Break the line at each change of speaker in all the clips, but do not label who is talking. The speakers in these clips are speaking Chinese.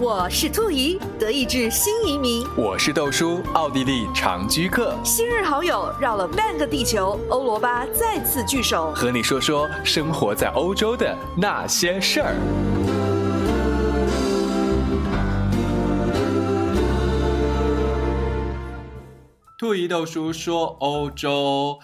我是兔姨，德意志新移民。
我是豆叔，奥地利长居客。
新日好友绕了半个地球，欧罗巴再次聚首，
和你说说生活在欧洲的那些事儿。兔姨豆叔说，欧洲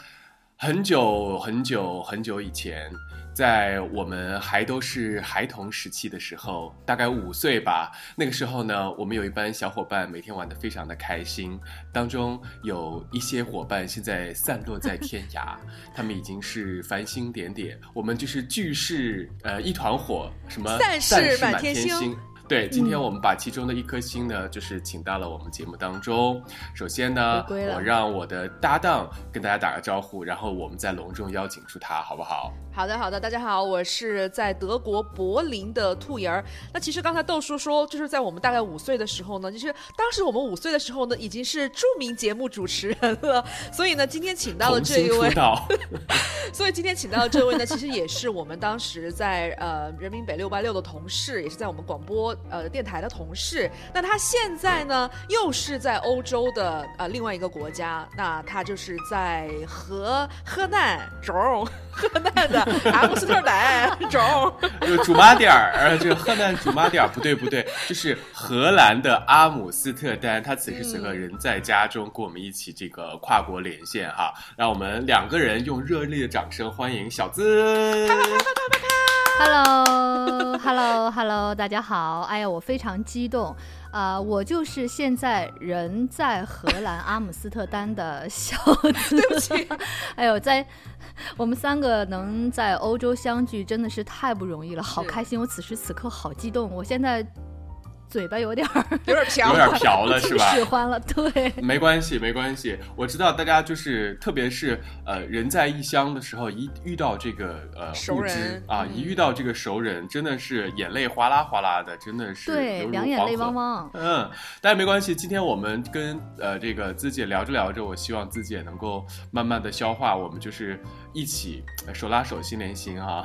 很久很久很久以前。在我们还都是孩童时期的时候，大概五岁吧。那个时候呢，我们有一班小伙伴，每天玩的非常的开心。当中有一些伙伴现在散落在天涯，他们已经是繁星点点，我们就是聚是呃一团火，什么
散是满天星。
对，今天我们把其中的一颗星呢，就是请到了我们节目当中。首先呢，我让我的搭档跟大家打个招呼，然后我们再隆重邀请出他，好不好？
好的，好的，大家好，我是在德国柏林的兔爷儿。那其实刚才豆叔说，就是在我们大概五岁的时候呢，就是当时我们五岁的时候呢，已经是著名节目主持人了。所以呢，今天请到了这一位，所以今天请到的这位呢，其实也是我们当时在呃人民北六八六的同事，也是在我们广播呃电台的同事。那他现在呢，又是在欧洲的呃另外一个国家，那他就是在河河南中 河南的。阿姆斯特丹，中，
就主马点儿，这个河南主马点儿，不对不对，就是荷兰的阿姆斯特丹。他此时此刻人在家中，跟我们一起这个跨国连线哈。让我们两个人用热烈的掌声欢迎小资。
Hello，Hello，Hello，大家好。哎呀，我非常激动啊！我就是现在人在荷兰阿姆斯特丹的小资。
对不起，
哎呦，在。我们三个能在欧洲相聚，真的是太不容易了，好开心！我此时此刻好激动，我现在。嘴巴有点儿
有点瓢，
有点瓢了 是吧？
喜欢了，对，
没关系，没关系。我知道大家就是，特别是呃，人在异乡的时候，一遇到这个呃
熟人
啊，一遇到这个熟人，真的是眼泪哗啦哗啦的，真的是
对，两眼泪汪汪。
嗯，但是没关系，今天我们跟呃这个资姐聊着聊着，我希望自己也能够慢慢的消化，我们就是一起手拉手心连心啊，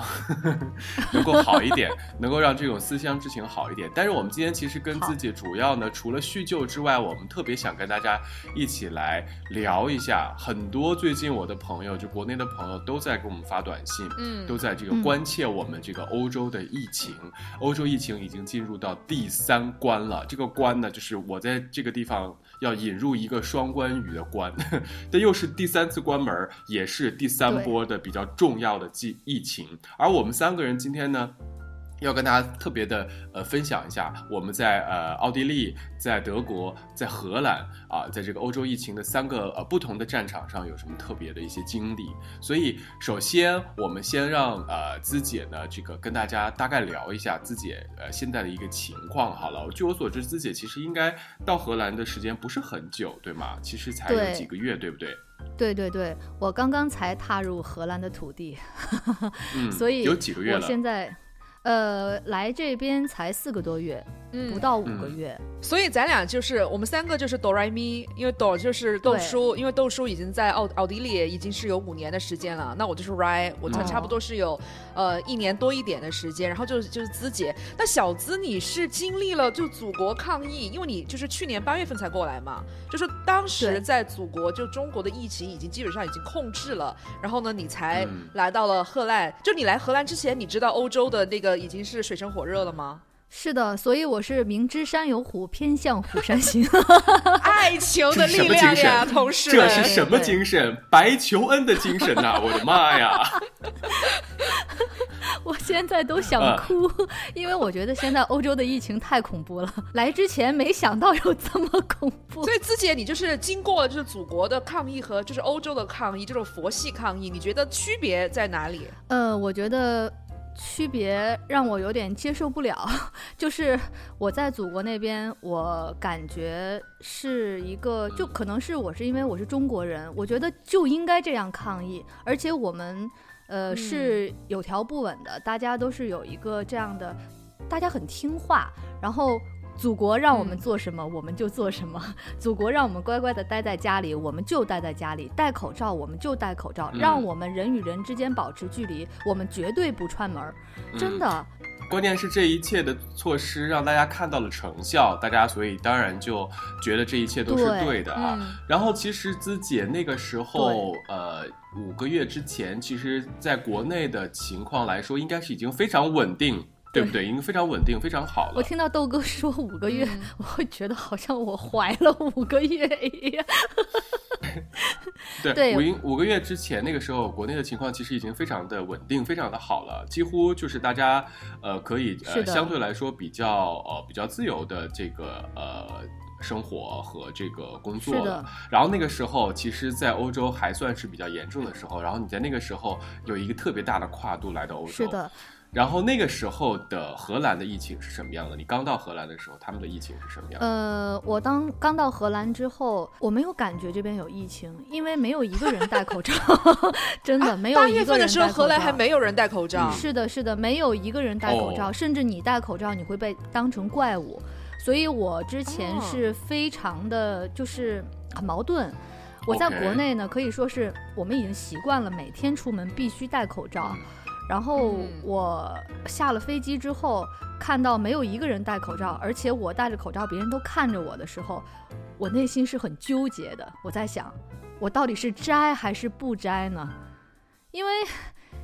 能够好一点，能够让这种思乡之情好一点。但是我们今天其实。跟自己主要呢，除了叙旧之外，我们特别想跟大家一起来聊一下。很多最近我的朋友，就国内的朋友，都在给我们发短信，嗯，都在这个关切我们这个欧洲的疫情。欧洲疫情已经进入到第三关了，这个关呢，就是我在这个地方要引入一个双关语的关，这又是第三次关门，也是第三波的比较重要的疫疫情。而我们三个人今天呢？要跟大家特别的呃分享一下，我们在呃奥地利、在德国、在荷兰啊，在这个欧洲疫情的三个呃不同的战场上有什么特别的一些经历。所以，首先我们先让呃资姐呢这个跟大家大概聊一下资姐呃现在的一个情况好了。据我所知，资姐其实应该到荷兰的时间不是很久，对吗？其实才有几个月，对不对？
对对对，我刚刚才踏入荷兰的土地，
嗯，
所以
有几个月了。
我现在。呃，来这边才四个多月，不到五个月，
所以咱俩就是我们三个就是哆来咪，因为哆就是豆叔，因为豆叔已经在奥奥地利已经是有五年的时间了，那我就是 Rai，我差差不多是有呃一年多一点的时间，然后就就是资姐，那小资你是经历了就祖国抗疫，因为你就是去年八月份才过来嘛，就是当时在祖国就中国的疫情已经基本上已经控制了，然后呢你才来到了荷兰，就你来荷兰之前，你知道欧洲的那个。已经是水深火热了吗？
是的，所以我是明知山有虎，偏向虎山行。
爱情的力量呀，同事，
这是什么精神？白求恩的精神呐！我的妈呀！
我现在都想哭，因为我觉得现在欧洲的疫情太恐怖了。来之前没想到有这么恐怖。
所以，自姐，你就是经过了就是祖国的抗议和就是欧洲的抗议，这种佛系抗议，你觉得区别在哪里？
呃，我觉得。区别让我有点接受不了，就是我在祖国那边，我感觉是一个，就可能是我是因为我是中国人，我觉得就应该这样抗议，而且我们呃是有条不紊的，大家都是有一个这样的，大家很听话，然后。祖国让我们做什么，我们就做什么。祖国让我们乖乖的待在家里，我们就待在家里。戴口罩，我们就戴口罩。让我们人与人之间保持距离，我们绝对不串门。真的，
关键是这一切的措施让大家看到了成效，大家所以当然就觉得这一切都是
对
对的啊。
嗯
然后其实资姐那个时候，呃，五个月之前，其实在国内的情况来说，应该是已经非常稳定，对不对？已经非常稳定，非常好了。
我听到豆哥说五个月，
嗯
我会觉得好像我怀了五个月一样。
对，
对
五英五个月之前那个时候，国内的情况其实已经非常的稳定，非常的好了，几乎就是大家呃可以呃相对来说比较呃比较自由的这个呃。生活和这个工作然后那个时候，其实，在欧洲还算是比较严重的时候。然后你在那个时候有一个特别大的跨度来到欧洲，
是的，
然后那个时候的荷兰的疫情是什么样的？你刚到荷兰的时候，他们的疫情是什么样的？
呃，我当刚到荷兰之后，我没有感觉这边有疫情，因为没有一个人戴口罩，真的没有
八月
一个人
份的时候，
戴口
荷兰还
罩
没有人戴口罩。
是的，是的，没有一个人戴口罩，
哦
甚至你戴口罩，你会被当成怪物。所以我之前
哦
是非常的，就是很矛盾。我在国内呢，可以说是我们已经习惯了每天出门必须戴口罩。
嗯
然后
嗯
我下了飞机之后，看到没有一个人戴口罩，而且我戴着口罩，别人都看着我的时候，我内心是很纠结的。我在想，我到底是摘还是不摘呢？因为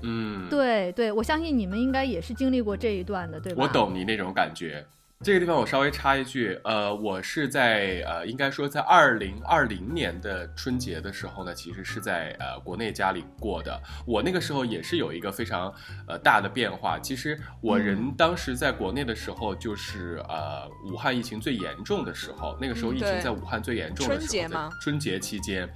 嗯，
对对，我相信你们应该也是经历过这一段的，对吧？
我懂你那种感觉。这个地方我稍微插一句，呃，我是在呃，应该说在二零二零年的春节的时候呢，其实是在呃国内家里过的。我那个时候也是有一个非常呃大的变化。其实我人
嗯
当时在国内的时候，就是呃武汉疫情最严重的时候，那个时候疫情在武汉最严重的时候，
春节吗
春节期间，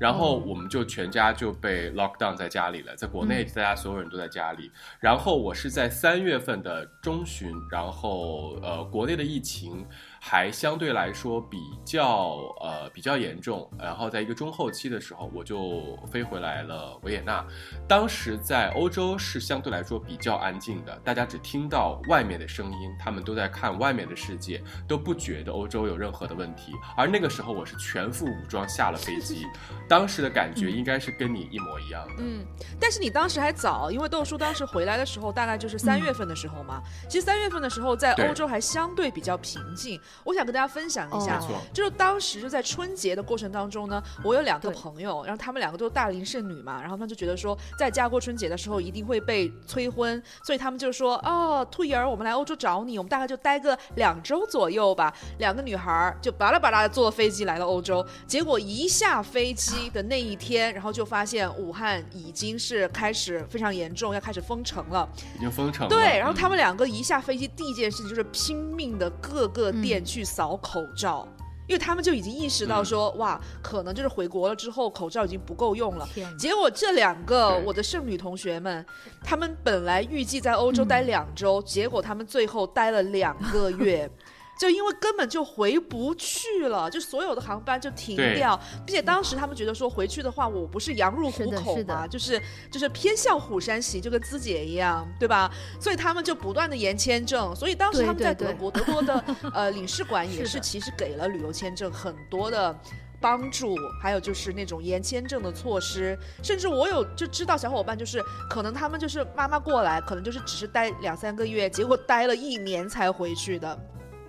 然后
哦
我们就全家就被 lock down 在家里了，在国内
嗯
大家所有人都在家里。然后我是在三月份的中旬，然后呃，国内的疫情还相对来说比较呃比较严重，然后在一个中后期的时候，我就飞回来了维也纳。当时在欧洲是相对来说比较安静的，大家只听到外面的声音，他们都在看外面的世界，都不觉得欧洲有任何的问题。而那个时候我是全副武装下了飞机，当时的感觉应该是跟你一模一样的。
嗯，但是你当时还早，因为豆叔当时回来的时候大概就是三月份的时候嘛。其实三月份的时候在欧洲还相对比较平静。我想跟大家分享一下，
哦
没错，
就是当时就在春节的过程当中呢，我有两个朋友，然后他们两个都是大龄剩女嘛，然后他们就觉得说，在家过春节的时候一定会被催婚，所以他们就说，哦，兔姨儿，我们来欧洲找你，我们大概就待个两周左右吧。两个女孩就巴拉巴拉的坐飞机来到欧洲，结果一下飞机的那一天，然后就发现武汉已经是开始非常严重，要开始封城了。
已经封城了。
对，然后他
嗯
们两个一下飞机，第一件事情就是拼命的各个
嗯
店去扫口罩。因为他们就已经意识到
嗯
说，哇，可能就是回国了之后口罩已经不够用了。结果这两个我的剩女同学们，他们本来预计在欧洲待两周，结果他们最后待了两个月。就因为根本就回不去了，就所有的航班就停掉，并且当时他们觉得说回去的话，我不是羊入虎口嘛，就是就是偏向虎山行，就跟资姐一样，对吧？所以他们就不断的延签证，所以当时他们在
对对
德国，德国的呃领事馆也
是
其实给了旅游签证很多的。帮助，还有就是那种延签证的措施，甚至我有就知道小伙伴就是可能他们就是妈妈过来，可能就是只是待两三个月，结果待了一年才回去的。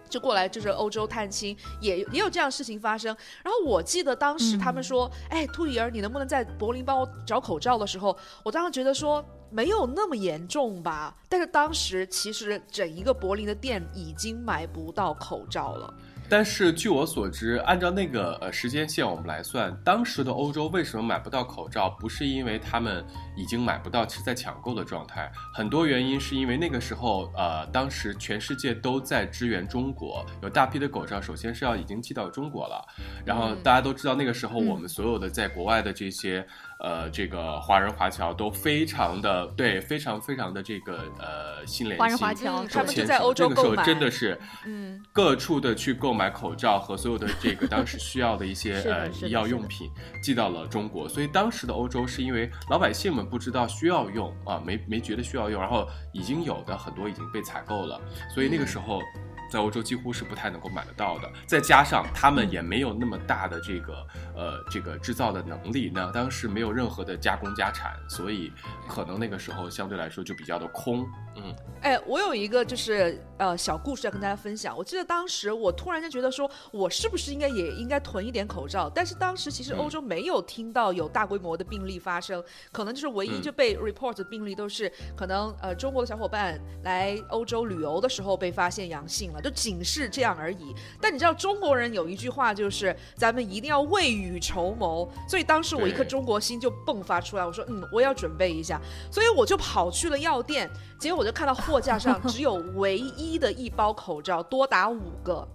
就过来就是欧洲探亲，也也有这样的事情发生。然后我记得当时他们说：“哎，兔姨儿，你能不能在柏林帮我找口罩？”的时候，我当时觉得说没有那么严重吧。但是当时其实整一个柏林的店已经买不到口罩了。
但是据我所知，按照那个呃时间线我们来算，当时的欧洲为什么买不到口罩？不是因为他们已经买不到，是在抢购的状态。很多原因是因为那个时候，呃，当时全世界都在支援中国，有大批的口罩，首先是要已经寄到中国了。然后
嗯
大家都知道，那个时候
嗯
我们所有的在国外的这些。呃，这个华人华侨都非常的对，非常非常的这个呃心连心，
华人华侨
嗯
对
他们就在欧洲
那个时候真的是
嗯，
各处的去购买口罩和所有的这个当时需要的一些
的
呃医药用品寄到了中国，所以当时的欧洲是因为老百姓们不知道需要用啊，没没觉得需要用，然后已经有的很多已经被采购了，所以那个时候。在欧洲几乎是不太能够买得到的。再加上他们也没有那么大的这个呃这个制造的能力，那当时没有任何的加工加产，所以可能那个时候相对来说就比较的空。嗯，
哎，我有一个就是呃小故事要跟大家分享。我记得当时我突然间觉得说，我是不是应该也应该囤一点口罩？但是当时其实欧洲没有听到有大规模的病例发生，可能就是唯一就被 report 的病例都是可能呃中国的小伙伴来欧洲旅游的时候被发现阳性了，就仅是这样而已。但你知道中国人有一句话就是咱们一定要未雨绸缪，所以当时我一颗中国心就迸发出来，我说嗯我要准备一下，所以我就跑去了药店，结果我就看到货架上 只有唯一的一包口罩，多达五个。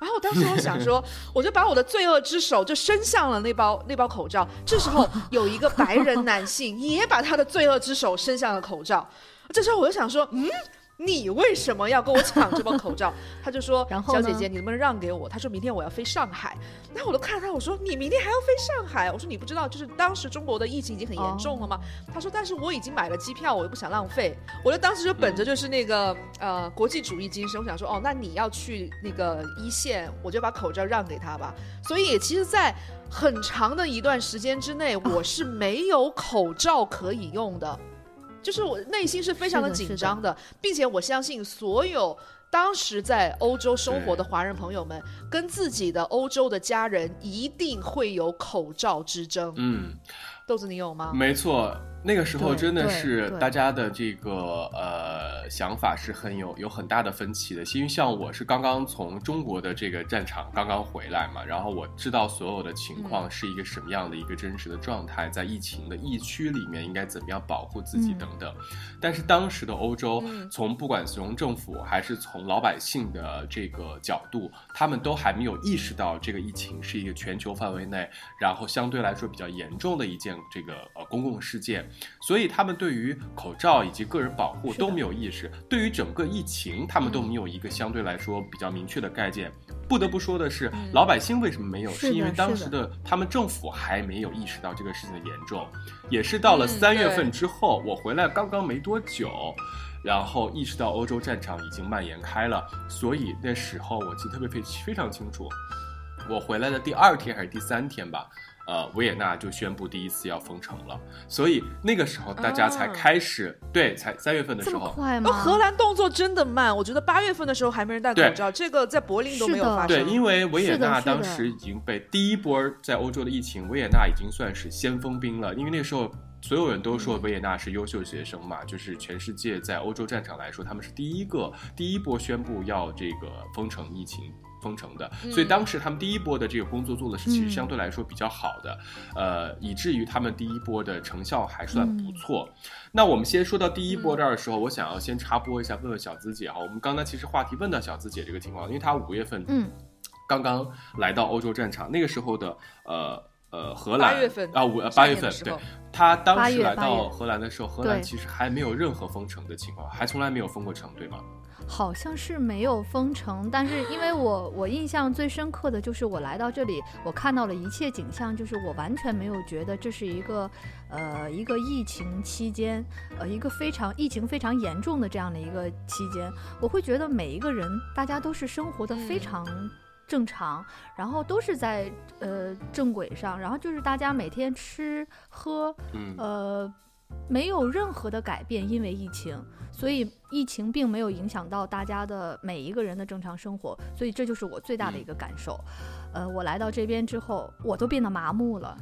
然后我当时我想说，我就把我的罪恶之手就伸向了那包那包口罩。这时候有一个白人男性也把他的罪恶之手伸向了口罩。这时候我就想说，嗯。你为什么要跟我抢这包口罩？他就说：“
然后
小姐姐，你能不能让给我？”他说明天我要飞上海。然后我都看他，我说：“你明天还要飞上海？”我说：“你不知道，就是当时中国的疫情已经很严重了吗？”他说：“但是我已经买了机票，我又不想浪费。”我就当时就本着就是那个、呃国际主义精神，我想说：“哦，那你要去那个一线，我就把口罩让给他吧。”所以其实，在很长的一段时间之内，我是没有口罩可以用的。就是我内心是非常的紧张的，并且我相信所有当时在欧洲生活的华人朋友们，跟自己的欧洲的家人一定会有口罩之争。
嗯，
豆子，你有吗？
没错，那个时候真的是大家的这个呃想法是很有有很大的分歧的。因为像我是刚刚从中国的这个战场刚刚回来嘛，然后我知道所有的情况是一个什么样的一个真实的状态，在疫情的疫区里面应该怎么样保护自己
嗯
等等。但是当时的欧洲
嗯，
从不管从政府还是从老百姓的这个角度，他们都还没有意识到这个疫情是一个全球范围内，然后相对来说比较严重的一件这个呃公共事件，所以他们对于口罩以及个人保护都没有意识，对于整个疫情他们都
嗯
没有一个相对来说比较明确的概念。不得不说的是
嗯，
老百姓为什么没有？
是
因为当时的他们政府还没有意识到这个事情的严重，也是到了
嗯
三月份之后，我回来刚刚没多久，然后意识到欧洲战场已经蔓延开了，所以那时候我记得特别非非常清楚，我回来的第二天还是第三天吧。呃，维也纳就宣布第一次要封城了，所以那个时候大家才
啊
开始、对，才三月份的时候，
哦，
么快吗？
荷兰动作真的慢，我觉得八月份的时候还没人戴口罩，这个在柏林都没有发生。
对，因为维也纳当时已经被第一波在欧洲的疫情，维也纳已经算是先锋兵了。因为那时候所有人都说
嗯
维也纳是优秀学生嘛，就是全世界在欧洲战场来说，他们是第一个第一波宣布要这个封城疫情。封城的，所以当时他们第一波的这个工作做的是其实
嗯。
相对来说比较好的，呃，以至于他们第一波的成效还算不错。那我们先说到第一波这儿的时候，我想要先插播一下，问问小资姐哈，我们刚才其实话题问到小资姐这个情况，因为她五月份
嗯，
刚刚来到欧洲战场，那个时候的呃呃荷兰啊五呃八月份对。
天的时候，
他当时来到荷兰的时候，荷兰其实还没有任何封城的情况，还从来没有封过城，对吗？
好像是没有封城，但是因为我我印象最深刻的就是我来到这里，我看到了一切景象，就是我完全没有觉得这是一个呃一个疫情期间，呃一个非常疫情非常严重的这样的一个期间，我会觉得每一个人大家都是生活的非
嗯。
常。正常，然后都是在呃正轨上，然后就是大家每天吃喝，
嗯，
呃，没有任何的改变，因为疫情，所以疫情并没有影响到大家的每一个人的正常生活，所以这就是我最大的一个感受。呃，我来到这边之后，我都变得麻木了。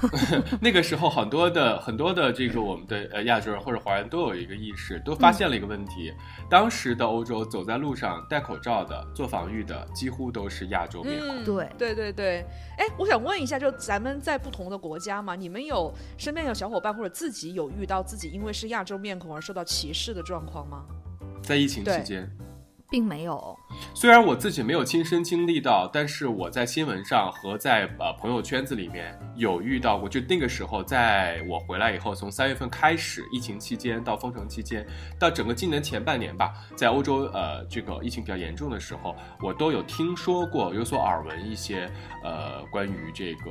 那个时候很多的很多的这个我们的呃亚洲人或者华人都有一个意识，都发现了一个问题，当时的欧洲走在路上戴口罩的、做防御的，几乎都是亚洲面孔。
嗯，
对
对对对。哎，我想问一下，就咱们在不同的国家嘛，你们有身边有小伙伴或者自己有遇到自己因为是亚洲面孔而受到歧视的状况吗？
在疫情期间，
并没有，
虽然我自己没有亲身经历到，但是我在新闻上和在呃朋友圈子里面有遇到过。就那个时候，在我回来以后，从三月份开始，疫情期间到封城期间，到整个今年前半年吧，在欧洲呃这个疫情比较严重的时候，我都有听说过，有所耳闻一些呃关于这个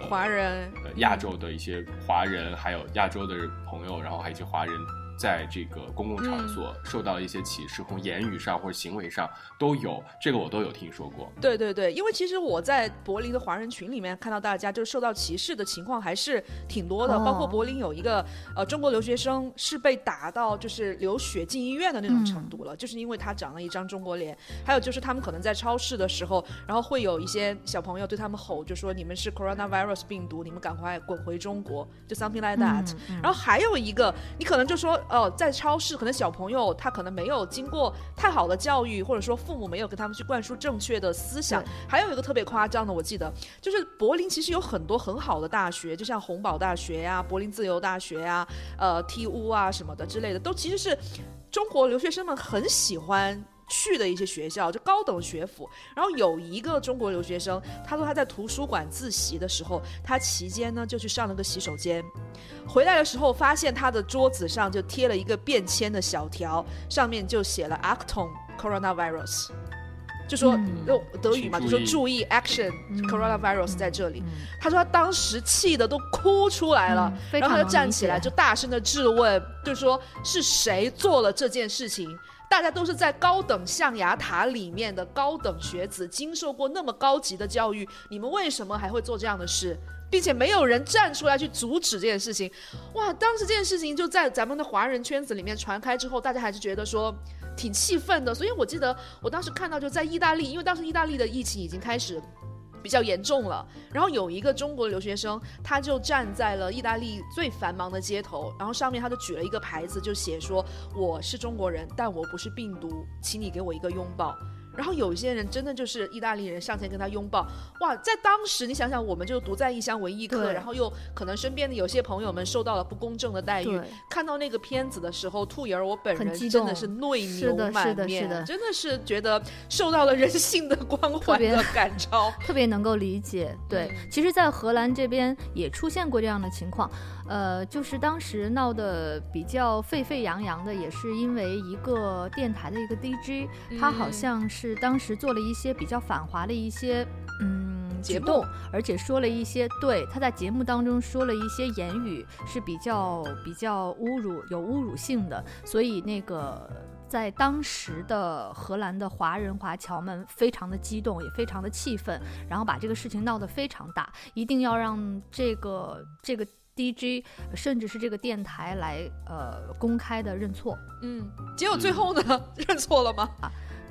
呃
华人
呃亚洲的一些华人，还有亚洲的朋友，然后还有一些华人在这个公共场所受到了一些歧视，从言语上或者行为上都有，这个我都有听说过。
对对对，因为其实我在柏林的华人群里面看到大家就是受到歧视的情况还是挺多的，
哦
包括柏林有一个呃中国留学生是被打到就是流血进医院的那种程度了，就是因为他长了一张中国脸。还有就是他们可能在超市的时候，然后会有一些小朋友对他们吼，就说你们是 coronavirus 病毒，你们赶快滚回中国，就 something like that。然后还有一个，你可能就说，哦、在超市，可能小朋友他可能没有经过太好的教育，或者说父母没有给他们去灌输正确的思想。还有一个特别夸张的，我记得就是柏林其实有很多很好的大学，就像洪堡大学呀、柏林自由大学呀、呃 TU 啊什么的之类的，都其实是中国留学生们很喜欢。去的一些学校，就高等学府。然后有一个中国留学生，他说他在图书馆自习的时候，他期间呢就去上了个洗手间，回来的时候发现他的桌子上就贴了一个便签的小条，上面就写了 “Acton Coronavirus”，就说
嗯
用德语嘛，就说
注意
“Action
嗯
Coronavirus” 在这里。
嗯
他说他当时气的都哭出来了，
嗯
然后他站起来就大声的质问，就说是谁做了这件事情？大家都是在高等象牙塔里面的高等学子，经受过那么高级的教育，你们为什么还会做这样的事？并且没有人站出来去阻止这件事情，哇！当时这件事情就在咱们的华人圈子里面传开之后，大家还是觉得说挺气愤的。所以我记得我当时看到就在意大利，因为当时意大利的疫情已经开始比较严重了。然后有一个中国留学生，他就站在了意大利最繁忙的街头，然后上面他就举了一个牌子，就写说我是中国人，但我不是病毒，请你给我一个拥抱。然后有些人真的就是意大利人上前跟他拥抱，哇，在当时你想想，我们就独在异乡为异客，然后又可能身边的有些朋友们受到了不公正的待遇，看到那个片子的时候，兔爷儿我本人真的是泪
是
流满面，
是的。
真的是觉得受到了人性的关怀的感召。
特别能够理解。对，
嗯。
其实，在荷兰这边也出现过这样的情况，呃，就是当时闹得比较沸沸扬扬的，也是因为一个电台的一个 DJ，、他好
嗯
像是当时做了一些比较反华的一些。嗯，
节
举动
目，
而且说了一些对他在节目当中说了一些言语是比较比较侮辱有侮辱性的，所以那个在当时的荷兰的华人华侨们非常的激动，也非常的气愤，然后把这个事情闹得非常大，一定要让这个这个 DJ 甚至是这个电台来呃公开的认错。
嗯，结果最后呢，认错了吗？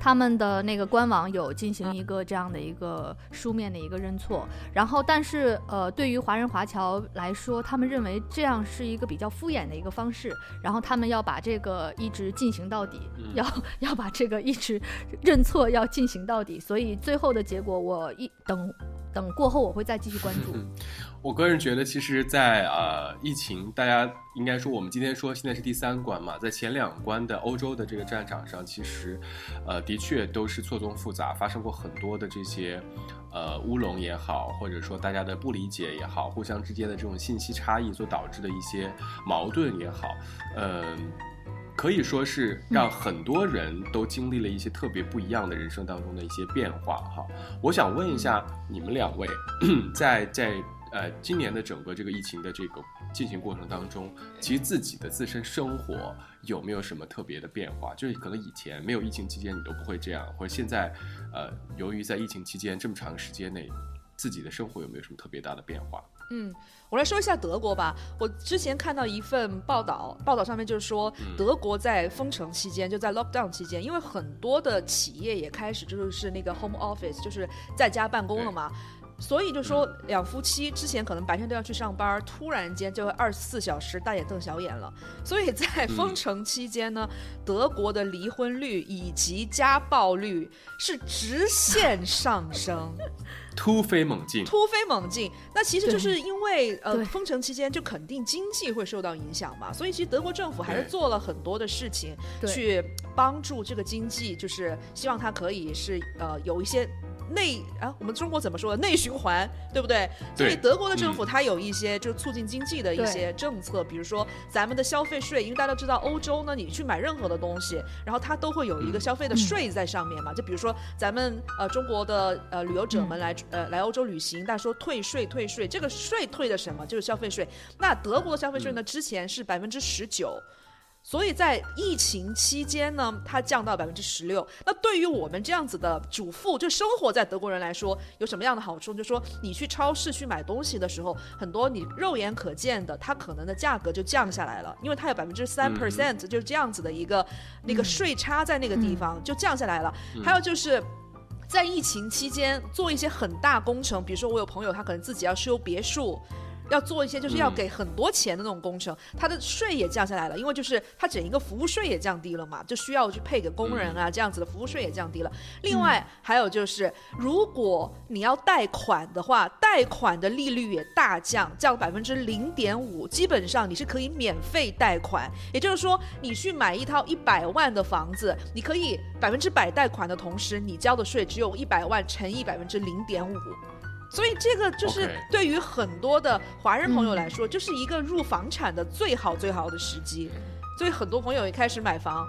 他们的那个官网有进行一个这样的一个书面的一个认错，然后但是呃，对于华人华侨来说，他们认为这样是一个比较敷衍的一个方式，然后他们要把这个一直进行到底，
嗯
要要把这个一直认错要进行到底，所以最后的结果我一等等过后我会再继续关注。
我个人觉得，其实在，呃疫情，大家应该说，我们今天说现在是第三关嘛，在前两关的欧洲的这个战场上，其实，呃，的确都是错综复杂，发生过很多的这些，呃，乌龙也好，或者说大家的不理解也好，互相之间的这种信息差异所导致的一些矛盾也好，嗯、可以说是让很多人都经历了一些特别不一样的人生当中的一些变化哈。我想问一下你们两位，在在呃今年的整个这个疫情的这个进行过程当中，其实自己的自身生活有没有什么特别的变化？就是可能以前没有疫情期间你都不会这样，或者现在呃由于在疫情期间这么长时间内，自己的生活有没有什么特别大的变化？
嗯，我来说一下德国吧。我之前看到一份报道，报道上面就是说，德国在封城期间，就在 lockdown 期间，因为很多的企业也开始就是那个 home office，就是在家办公了嘛。所以就说两夫妻之前可能白天都要去上班，突然间就会二十四小时大眼瞪小眼了。所以在封城期间呢，德国的离婚率以及家暴率是直线上升。
突飞猛进，
突飞猛进。那其实就是因为呃封城期间就肯定经济会受到影响嘛，所以其实德国政府还是做了很多的事情去帮助这个经济，就是希望它可以是呃有一些。内啊，我们中国怎么说的内循环，对不对？所以德国的政府它有一些就是促进经济的一些政策，比如说咱们的消费税，因为大家都知道欧洲呢，你去买任何的东西，然后它都会有一个
嗯
消费的税在上面嘛。就比如说咱们呃中国的呃旅游者们来、呃来欧洲旅行，大家说退税退税，这个税退的什么？就是消费税。那德国的消费税呢，之前是百分之十九。所以在疫情期间呢，它降到百分之十六。那对于我们这样子的主妇，就生活在德国人来说，有什么样的好处？就是说，你去超市去买东西的时候，很多你肉眼可见的，它可能的价格就降下来了，因为它有百分之三 percent，就是这样子的一个那个税差在那个地方就降下来了。还有就是。在疫情期间做一些很大工程，比如说我有朋友他可能自己要修别墅。要做一些就是要给很多钱的那种工程，它的税也降下来了，因为就是它整一个服务税也降低了嘛，就需要去配给工人啊，这样子的服务税也降低了。另外还有就是，如果你要贷款的话，贷款的利率也大降，降百分之零点五，基本上你是可以免费贷款。也就是说，你去买一套一百万的房子，你可以百分之百贷款的同时，你交的税只有一百万乘以百分之零点五。所以这个就是对于很多的华人朋友来说，就是一个入房产的最好最好的时机。所以很多朋友也开始买房。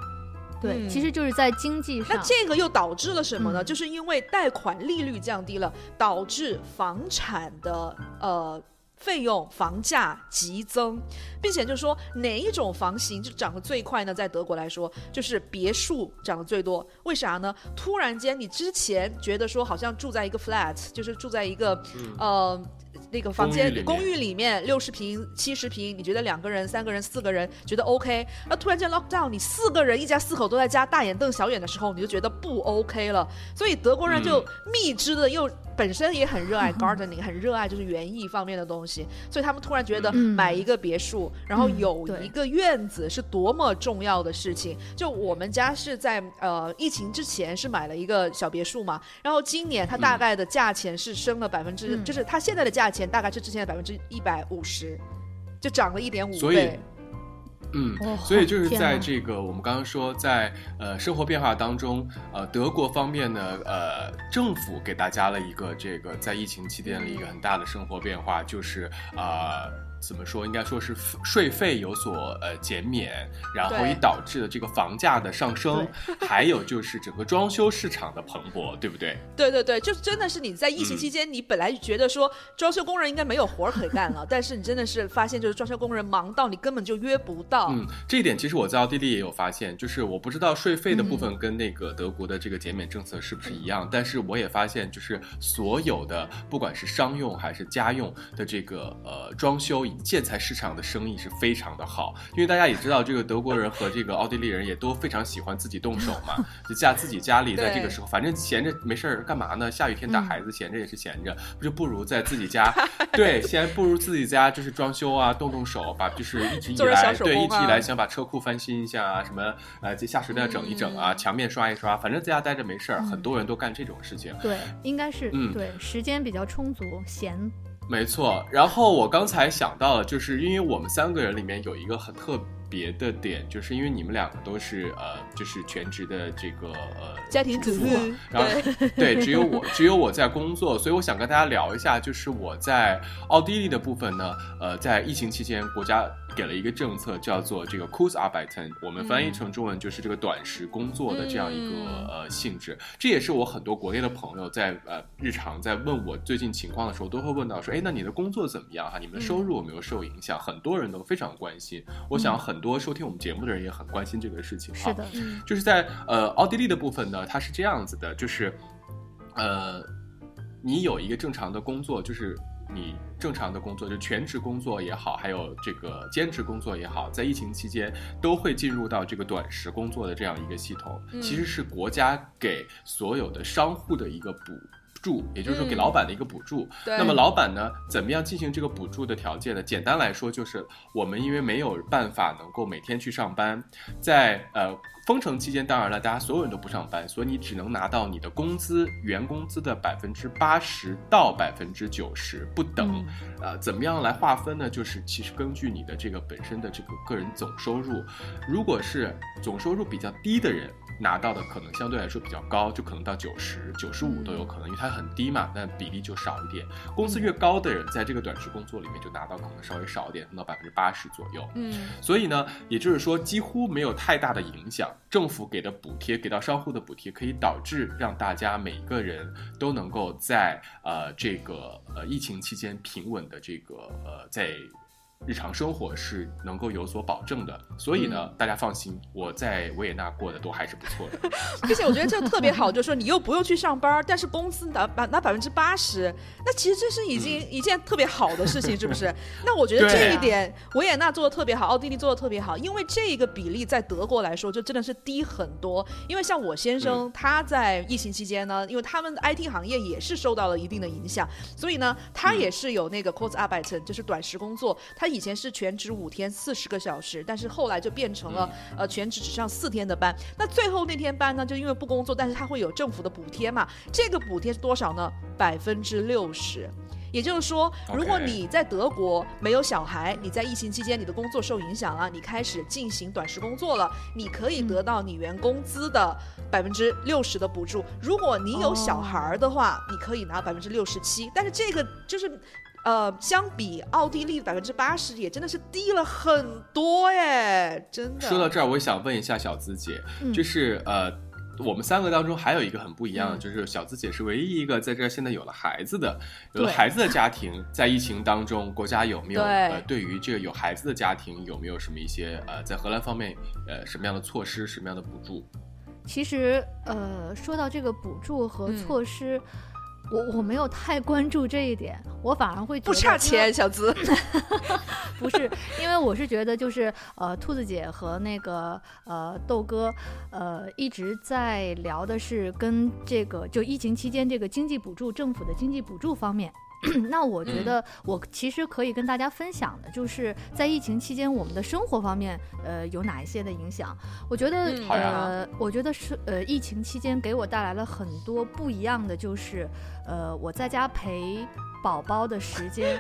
对，其实就是在经济上。
那这个又导致了什么呢？就是因为贷款利率降低了，导致房产的呃。费用、房价急增，并且就是说哪一种房型就涨得最快呢？在德国来说，就是别墅涨得最多。为啥呢？突然间，你之前觉得说好像住在一个 flat，就是住在一个呃。那个房间公寓里面六十平七十平，你觉得两个人三个人四个人觉得 OK？那突然间 lock down，你四个人一家四口都在家大眼瞪小眼的时候，你就觉得不 OK 了。所以德国人就蜜汁的又本身也很热爱 gardening，很热爱就是园艺方面的东西，所以他们突然觉得买一个别墅，然后有一个院子是多么重要的事情。就我们家是在呃疫情之前是买了一个小别墅嘛，然后今年它大概的价钱是升了百分之，就是它现在的价钱。大概是之前的百分之一百五十，就涨了一点五倍。
嗯，所以就是在这个我们刚刚说，在呃生活变化当中，呃德国方面呢，呃政府给大家了一个这个在疫情期间的一个很大的生活变化，就是啊。怎么说？应该说是税费有所呃减免，然后也导致了这个房价的上升，还有就是整个装修市场的蓬勃，对不对？
对对对，就是真的是你在疫情期间，你本来觉得说装修工人应该没有活可以干了，但是你真的是发现就是装修工人忙到你根本就约不到。
嗯，这一点其实我在奥地利也有发现，就是我不知道税费的部分跟那个德国的这个减免政策是不是一样，但是我也发现就是所有的不管是商用还是家用的这个呃装修。建材市场的生意是非常的好，因为大家也知道，这个德国人和这个奥地利人也都非常喜欢自己动手嘛，就家自己家里在这个时候，反正闲着没事儿干嘛呢？下雨天打孩子，闲着也是闲着，不就不如在自己家，对，先不如自己家就是装修啊，动动手，把就是一直以来对一直以来想把车库翻新一下啊，什么呃这下水道整一整啊，墙面刷一刷，反正在家待着没事儿，很多人都干这种事情。
对，应该是嗯，对，时间比较充足，闲。
没错，然后我刚才想到了，就是因为我们三个人里面有一个很特别的点，就是因为你们两个都是呃，就是全职的这个呃
家庭主妇，
然后对，只有 我只有我在工作，所以我想跟大家聊一下，就是我在奥地利的部分呢，呃，在疫情期间国家。给了一个政策，叫做这个 Kurzarbeiten，我们翻译成中文就是这个短时工作的这样一个呃性质。这也是我很多国内的朋友在呃日常在问我最近情况的时候，都会问到说，哎，那你的工作怎么样哈？你们的收入有没有受影响？很多人都非常关心。我想很多收听我们节目的人也很关心这个事情。
是的，
就是在呃奥地利的部分呢，它是这样子的，就是呃你有一个正常的工作，就是。你正常的工作，就全职工作也好，还有这个兼职工作也好，在疫情期间都会进入到这个短时工作的这样一个系统，其实是国家给所有的商户的一个补。助，也就是说给老板的一个补助。那么老板呢，怎么样进行这个补助的条件呢？简单来说，就是我们因为没有办法能够每天去上班，在呃封城期间，当然了，大家所有人都不上班，所以你只能拿到你的工资，原工资的百分之八十到百分之九十不等。呃，怎么样来划分呢？就是其实根据你的这个本身的这个个人总收入，如果是总收入比较低的人。拿到的可能相对来说比较高，就可能到九十九十五都有可能，因为它很低嘛，但比例就少一点。工资越高的人，在这个短时工作里面就拿到可能稍微少一点，到百分之八十左右。嗯，所以呢，也就是说几乎没有太大的影响。政府给的补贴，给到商户的补贴，可以导致让大家每个人都能够在呃这个呃疫情期间平稳的这个呃在。日常生活是能够有所保证的。所以呢，
嗯
大家放心，我在维也纳过的都还是不错的。
并且我觉得这个特别好，就是说你又不用去上班，但是工资拿拿拿百分之八十，那其实这是已经一件特别好的事情，是不是？那我觉得这一点维也纳做的特别好，奥地利做的特别好，因为这个比例在德国来说就真的是低很多。因为像我先生他在疫情期间呢，因为他们 IT 行业也是受到了一定的影响，所以呢，他也是有那个 c o s a r b e i t e n 就是短时工作。他以前是全职五天四十个小时，但是后来就变成了、呃全职只上四天的班。那最后那天班呢，就因为不工作，但是他会有政府的补贴嘛？这个补贴是多少呢？百分之六十。也就是说，如果你在德国没有小孩，你在疫情期间你的工作受影响了，你开始进行短时工作了，你可以得到你原工资的百分之六十的补助。如果你有小孩儿的话，你可以拿百分之六十七。但是这个就是。呃，相比奥地利百分之八十，也真的是低了很多哎，真的。
说到这儿，我想问一下小资姐，
嗯。
就是呃，我们三个当中还有一个很不一样的，
嗯。
就是小资姐是唯一一个在这儿现在有了孩子的，有了孩子的家庭，在疫情当中，国家有没有
对。
呃对于这个有孩子的家庭有没有什么一些呃在荷兰方面呃什么样的措施，什么样的补助？
其实，呃，说到这个补助和
嗯。
措施，我我没有太关注这一点，我反而会觉
不差钱，，小资。
不是，因为我是觉得就是呃，兔子姐和那个呃豆哥，呃一直在聊的是跟这个就疫情期间这个经济补助，政府的经济补助方面。那我觉得我其实可以跟大家分享的，就是在疫情期间我们的生活方面，呃，有哪一些的影响？我觉得，
嗯
呃，我觉得是呃，疫情期间给我带来了很多不一样的，就是呃，我在家陪宝宝的时间，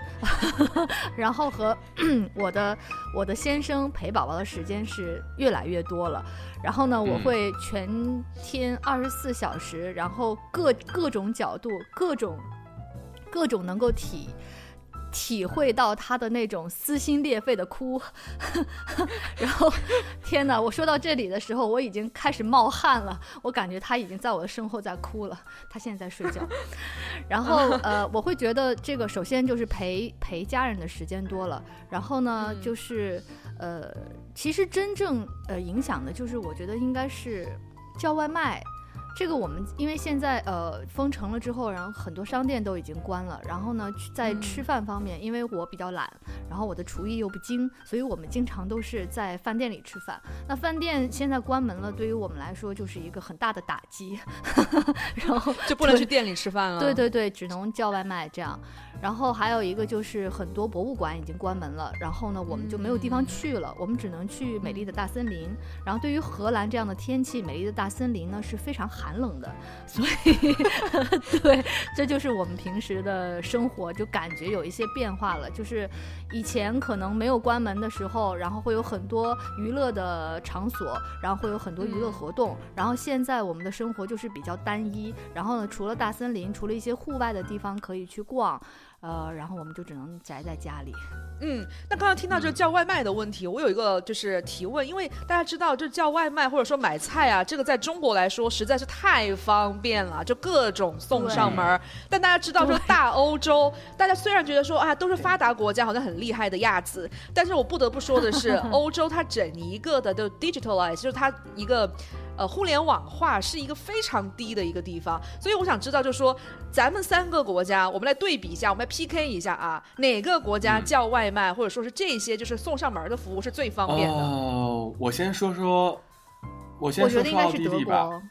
然后和 我的我的先生陪宝宝的时间是越来越多了。然后呢，我
嗯
会全天二十四小时，然后各各种角度、各种各种能够体。体会到他的那种撕心裂肺的哭，然后天哪！我说到这里的时候，我已经开始冒汗了，我感觉他已经在我的身后在哭了，他现在在睡觉。然后呃，我会觉得这个首先就是陪陪家人的时间多了，然后呢
嗯
就是呃，其实真正呃影响的就是我觉得应该是叫外卖。这个我们因为现在呃封城了之后，然后很多商店都已经关了，然后呢在
嗯
吃饭方面，因为我比较懒，然后我的厨艺又不精，所以我们经常都是在饭店里吃饭。那饭店现在关门了，对于我们来说就是一个很大的打击，然后
就不能去店里吃饭了。
对对对，只能叫外卖这样。然后还有一个就是很多博物馆已经关门了，然后呢我们就没有地方去了，我们只能去美丽的大森林。然后对于荷兰这样的天气，美丽的大森林呢是非常寒冷的，所以 对，这就是我们平时的生活，就感觉有一些变化了。就是以前可能没有关门的时候，然后会有很多娱乐的场所，然后会有很多娱乐
嗯
活动，然后现在我们的生活就是比较单一，然后呢，除了大森林，除了一些户外的地方可以去逛，呃，然后我们就只能宅在家里。
嗯，那刚刚听到这个叫外卖的问题，我有一个就是提问，因为大家知道，就叫外卖或者说买菜啊，这个在中国来说实在是太方便了，就各种送上门儿。但大家知道，就大欧洲，大家虽然觉得说啊都是发达国家，好像很厉害的样子，但是我不得不说的是，欧洲它整一个的都 digitalize，就是它一个。呃，互联网化是一个非常低的一个地方，所以我想知道，就是说，咱们三个国家，我们来对比一下，我们来 PK 一下啊，哪个国家
嗯
叫外卖，或者说是这些就是送上门的服务是最方便的？
哦，我先说说，我先说说奥地利吧。
国。